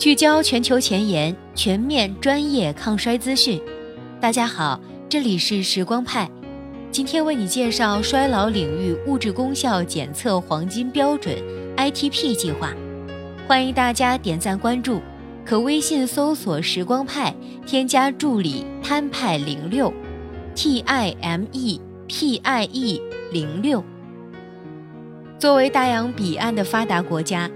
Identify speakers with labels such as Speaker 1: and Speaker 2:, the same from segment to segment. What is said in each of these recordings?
Speaker 1: 聚焦全球前沿，全面专业抗衰资讯。大家好，这里是时光派，今天为你介绍衰老领域物质功效检测黄金标准 ITP 计划。欢迎大家点赞关注，可微信搜索“时光派”，添加助理摊派零六 T I M E P I E 零六。作为大洋彼岸的发达国家。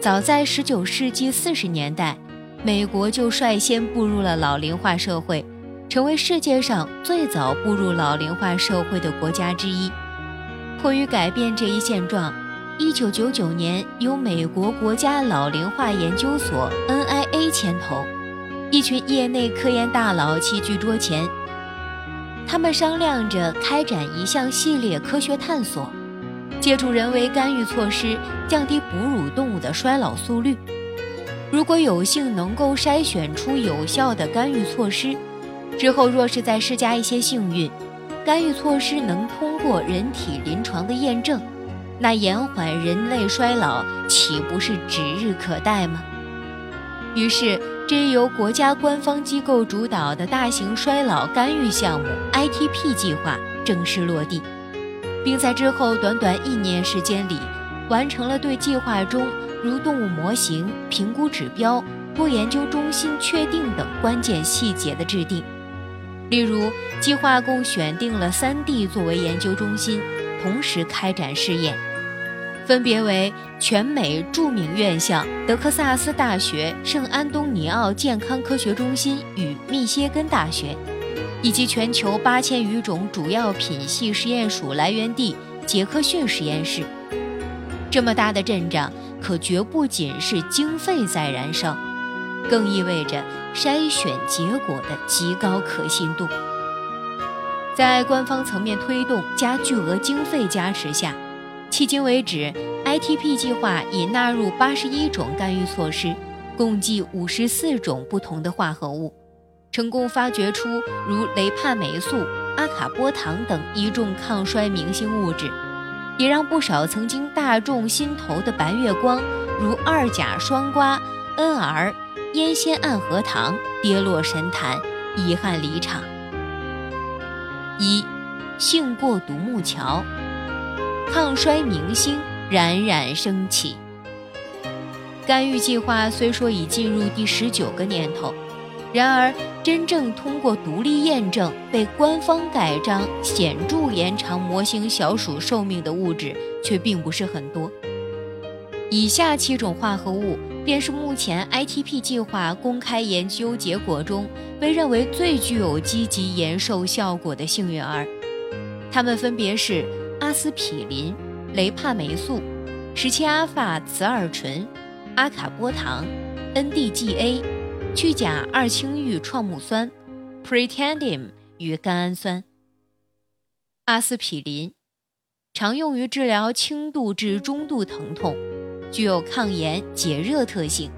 Speaker 1: 早在19世纪40年代，美国就率先步入了老龄化社会，成为世界上最早步入老龄化社会的国家之一。迫于改变这一现状，1999年由美国国家老龄化研究所 （NIA） 牵头，一群业内科研大佬齐聚桌前，他们商量着开展一项系列科学探索。借助人为干预措施，降低哺乳动物的衰老速率。如果有幸能够筛选出有效的干预措施，之后若是再施加一些幸运，干预措施能通过人体临床的验证，那延缓人类衰老岂不是指日可待吗？于是，这一由国家官方机构主导的大型衰老干预项目 ITP 计划正式落地。并在之后短短一年时间里，完成了对计划中如动物模型、评估指标、多研究中心确定等关键细节的制定。例如，计划共选定了三地作为研究中心，同时开展试验，分别为全美著名院校德克萨斯大学圣安东尼奥健康科学中心与密歇根大学。以及全球八千余种主要品系实验鼠来源地杰克逊实验室，这么大的阵仗，可绝不仅是经费在燃烧，更意味着筛选结果的极高可信度。在官方层面推动加巨额经费加持下，迄今为止，ITP 计划已纳入八十一种干预措施，共计五十四种不同的化合物。成功发掘出如雷帕霉素、阿卡波糖等一众抗衰明星物质，也让不少曾经大众心头的白月光，如二甲双胍、NR、烟酰胺核糖跌落神坛，遗憾离场。一，幸过独木桥，抗衰明星冉冉升起。干预计划虽说已进入第十九个年头。然而，真正通过独立验证、被官方盖章、显著延长模型小鼠寿命的物质却并不是很多。以下七种化合物便是目前 ITP 计划公开研究结果中被认为最具有积极延寿效果的幸运儿，它们分别是阿司匹林、雷帕霉素、十七阿法雌二醇、阿卡波糖、NDGA。去甲二氢氯创木酸 （Pretendium） 与甘氨酸。阿司匹林常用于治疗轻度至中度疼痛，具有抗炎解热特性。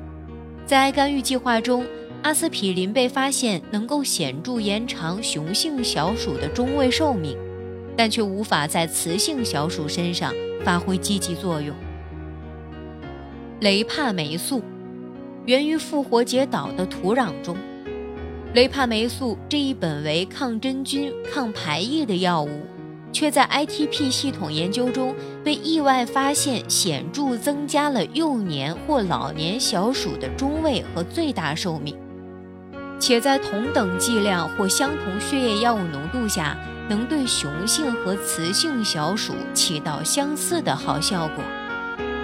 Speaker 1: 在干预计划中，阿司匹林被发现能够显著延长雄性小鼠的中位寿命，但却无法在雌性小鼠身上发挥积极作用。雷帕霉素。源于复活节岛的土壤中，雷帕霉素这一本为抗真菌、抗排异的药物，却在 ITP 系统研究中被意外发现显著增加了幼年或老年小鼠的中位和最大寿命，且在同等剂量或相同血液药物浓度下，能对雄性和雌性小鼠起到相似的好效果。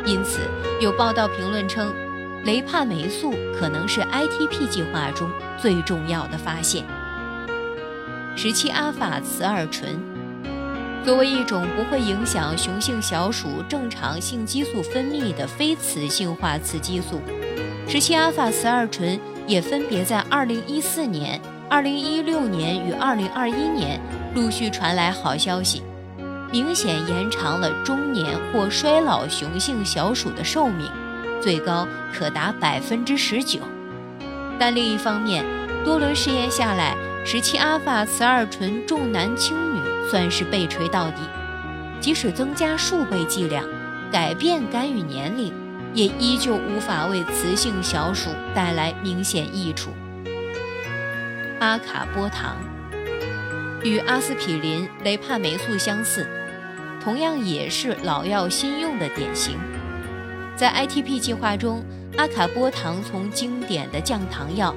Speaker 1: 因此，有报道评论称。雷帕霉素可能是 ITP 计划中最重要的发现。十七阿法雌二醇作为一种不会影响雄性小鼠正常性激素分泌的非雌性化雌激素，十七阿法雌二醇也分别在2014年、2016年与2021年陆续传来好消息，明显延长了中年或衰老雄性小鼠的寿命。最高可达百分之十九，但另一方面，多轮试验下来，十七阿法雌二醇重男轻女算是被锤到底。即使增加数倍剂量，改变干预年龄，也依旧无法为雌性小鼠带来明显益处。阿卡波糖与阿司匹林、雷帕霉素相似，同样也是老药新用的典型。在 ITP 计划中，阿卡波糖从经典的降糖药，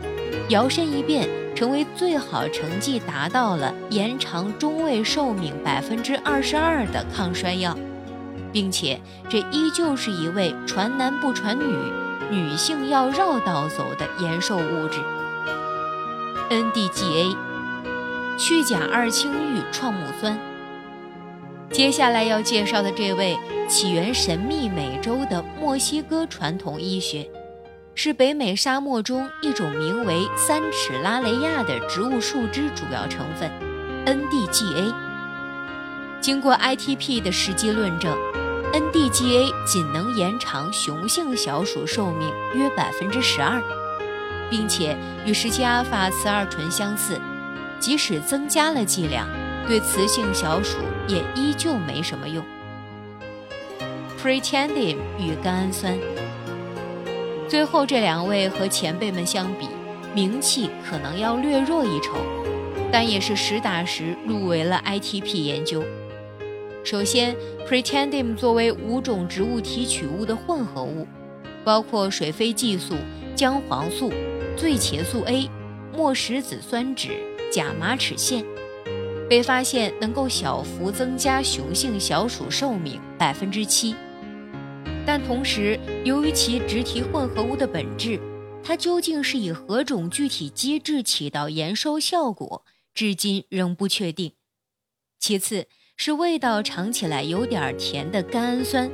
Speaker 1: 摇身一变成为最好成绩达到了延长中位寿命百分之二十二的抗衰药，并且这依旧是一位传男不传女、女性要绕道走的延寿物质。NDGA，去甲二氢氯创木酸。接下来要介绍的这位。起源神秘美洲的墨西哥传统医学，是北美沙漠中一种名为三齿拉雷亚的植物树脂主要成分，NDGA。经过 ITP 的实际论证，NDGA 仅能延长雄性小鼠寿命约百分之十二，并且与十七阿法雌二醇相似，即使增加了剂量，对雌性小鼠也依旧没什么用。Pretendium 与甘氨酸，最后这两位和前辈们相比，名气可能要略弱一筹，但也是实打实入围了 ITP 研究。首先，Pretendium 作为五种植物提取物的混合物，包括水飞蓟素、姜黄素、醉茄素 A、墨石子酸酯、甲马齿苋，被发现能够小幅增加雄性小鼠寿命百分之七。但同时，由于其植体混合物的本质，它究竟是以何种具体机制起到延寿效果，至今仍不确定。其次，是味道尝起来有点甜的甘氨酸，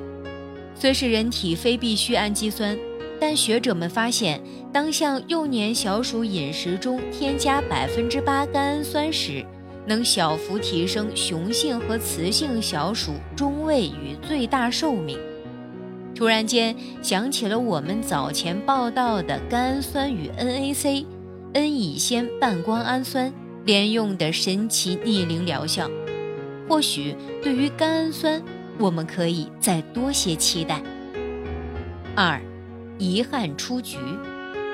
Speaker 1: 虽是人体非必需氨基酸，但学者们发现，当向幼年小鼠饮食中添加百分之八甘氨酸时，能小幅提升雄性和雌性小鼠中位与最大寿命。突然间想起了我们早前报道的甘氨酸与 NAC、N 乙酰半胱氨酸连用的神奇逆龄疗效，或许对于甘氨酸，我们可以再多些期待。二，遗憾出局，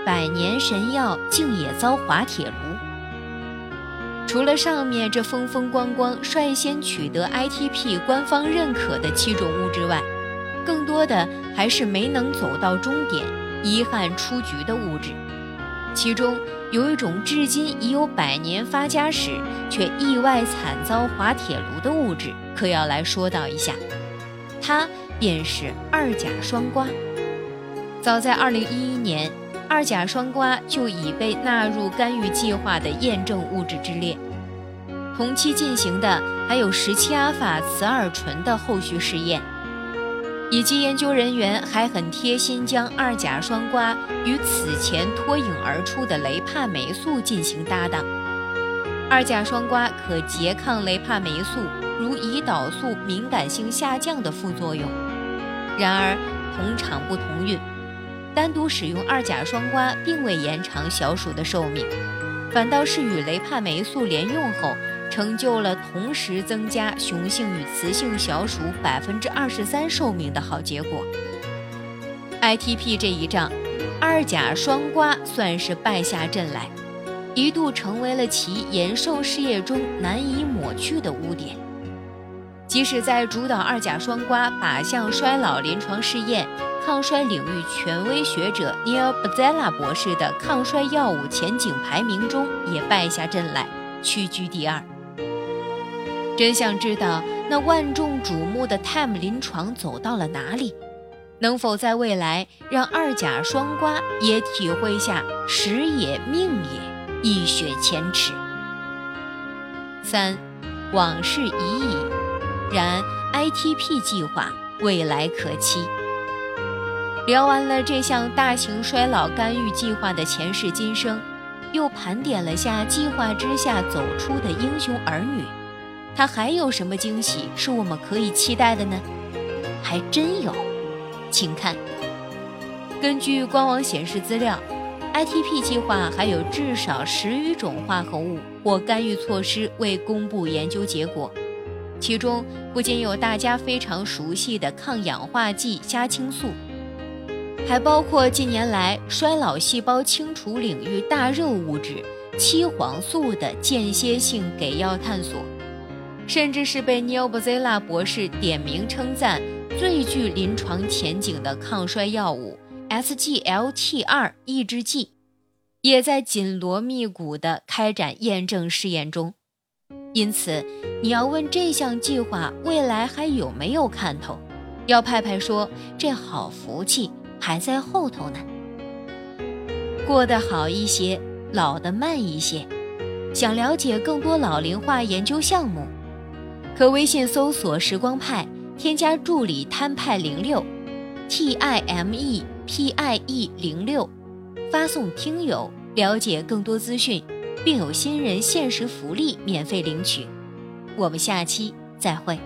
Speaker 1: 百年神药竟也遭滑铁卢。除了上面这风风光光率先取得 ITP 官方认可的七种物质外，更多的还是没能走到终点，遗憾出局的物质。其中有一种至今已有百年发家史，却意外惨遭滑铁卢的物质，可要来说道一下。它便是二甲双胍。早在2011年，二甲双胍就已被纳入干预计划的验证物质之列。同期进行的还有十七阿法雌二醇的后续试验。以及研究人员还很贴心，将二甲双胍与此前脱颖而出的雷帕霉素进行搭档。二甲双胍可拮抗雷帕霉素如胰岛素敏感性下降的副作用。然而同厂不同运，单独使用二甲双胍并未延长小鼠的寿命，反倒是与雷帕霉素连用后。成就了同时增加雄性与雌性小鼠百分之二十三寿命的好结果。ITP 这一仗，二甲双胍算是败下阵来，一度成为了其延寿事业中难以抹去的污点。即使在主导二甲双胍靶向衰老临床试验、抗衰领域权威学者 Neil b a z e l a 博士的抗衰药物前景排名中，也败下阵来，屈居第二。真想知道那万众瞩目的 TIME 临床走到了哪里，能否在未来让二甲双胍也体会下时也命也，一雪前耻。三，往事已矣，然 ITP 计划未来可期。聊完了这项大型衰老干预计划的前世今生，又盘点了下计划之下走出的英雄儿女。它还有什么惊喜是我们可以期待的呢？还真有，请看。根据官网显示资料，ITP 计划还有至少十余种化合物或干预措施未公布研究结果，其中不仅有大家非常熟悉的抗氧化剂虾青素，还包括近年来衰老细胞清除领域大热物质七黄素的间歇性给药探索，甚至是被 Neil Bozella 博士点名称赞最具临床前景的抗衰药物 SGLT2 抑制剂，也在紧锣密鼓地开展验证试验中。因此，你要问这项计划未来还有没有看头？要派派说：“这好福气还在后头呢。”过得好一些，老得慢一些。想了解更多老龄化研究项目，可微信搜索“时光派”，添加助理摊派零六，T I M E P I E 零六，发送听友了解更多资讯。并有新人限时福利免费领取，我们下期再会。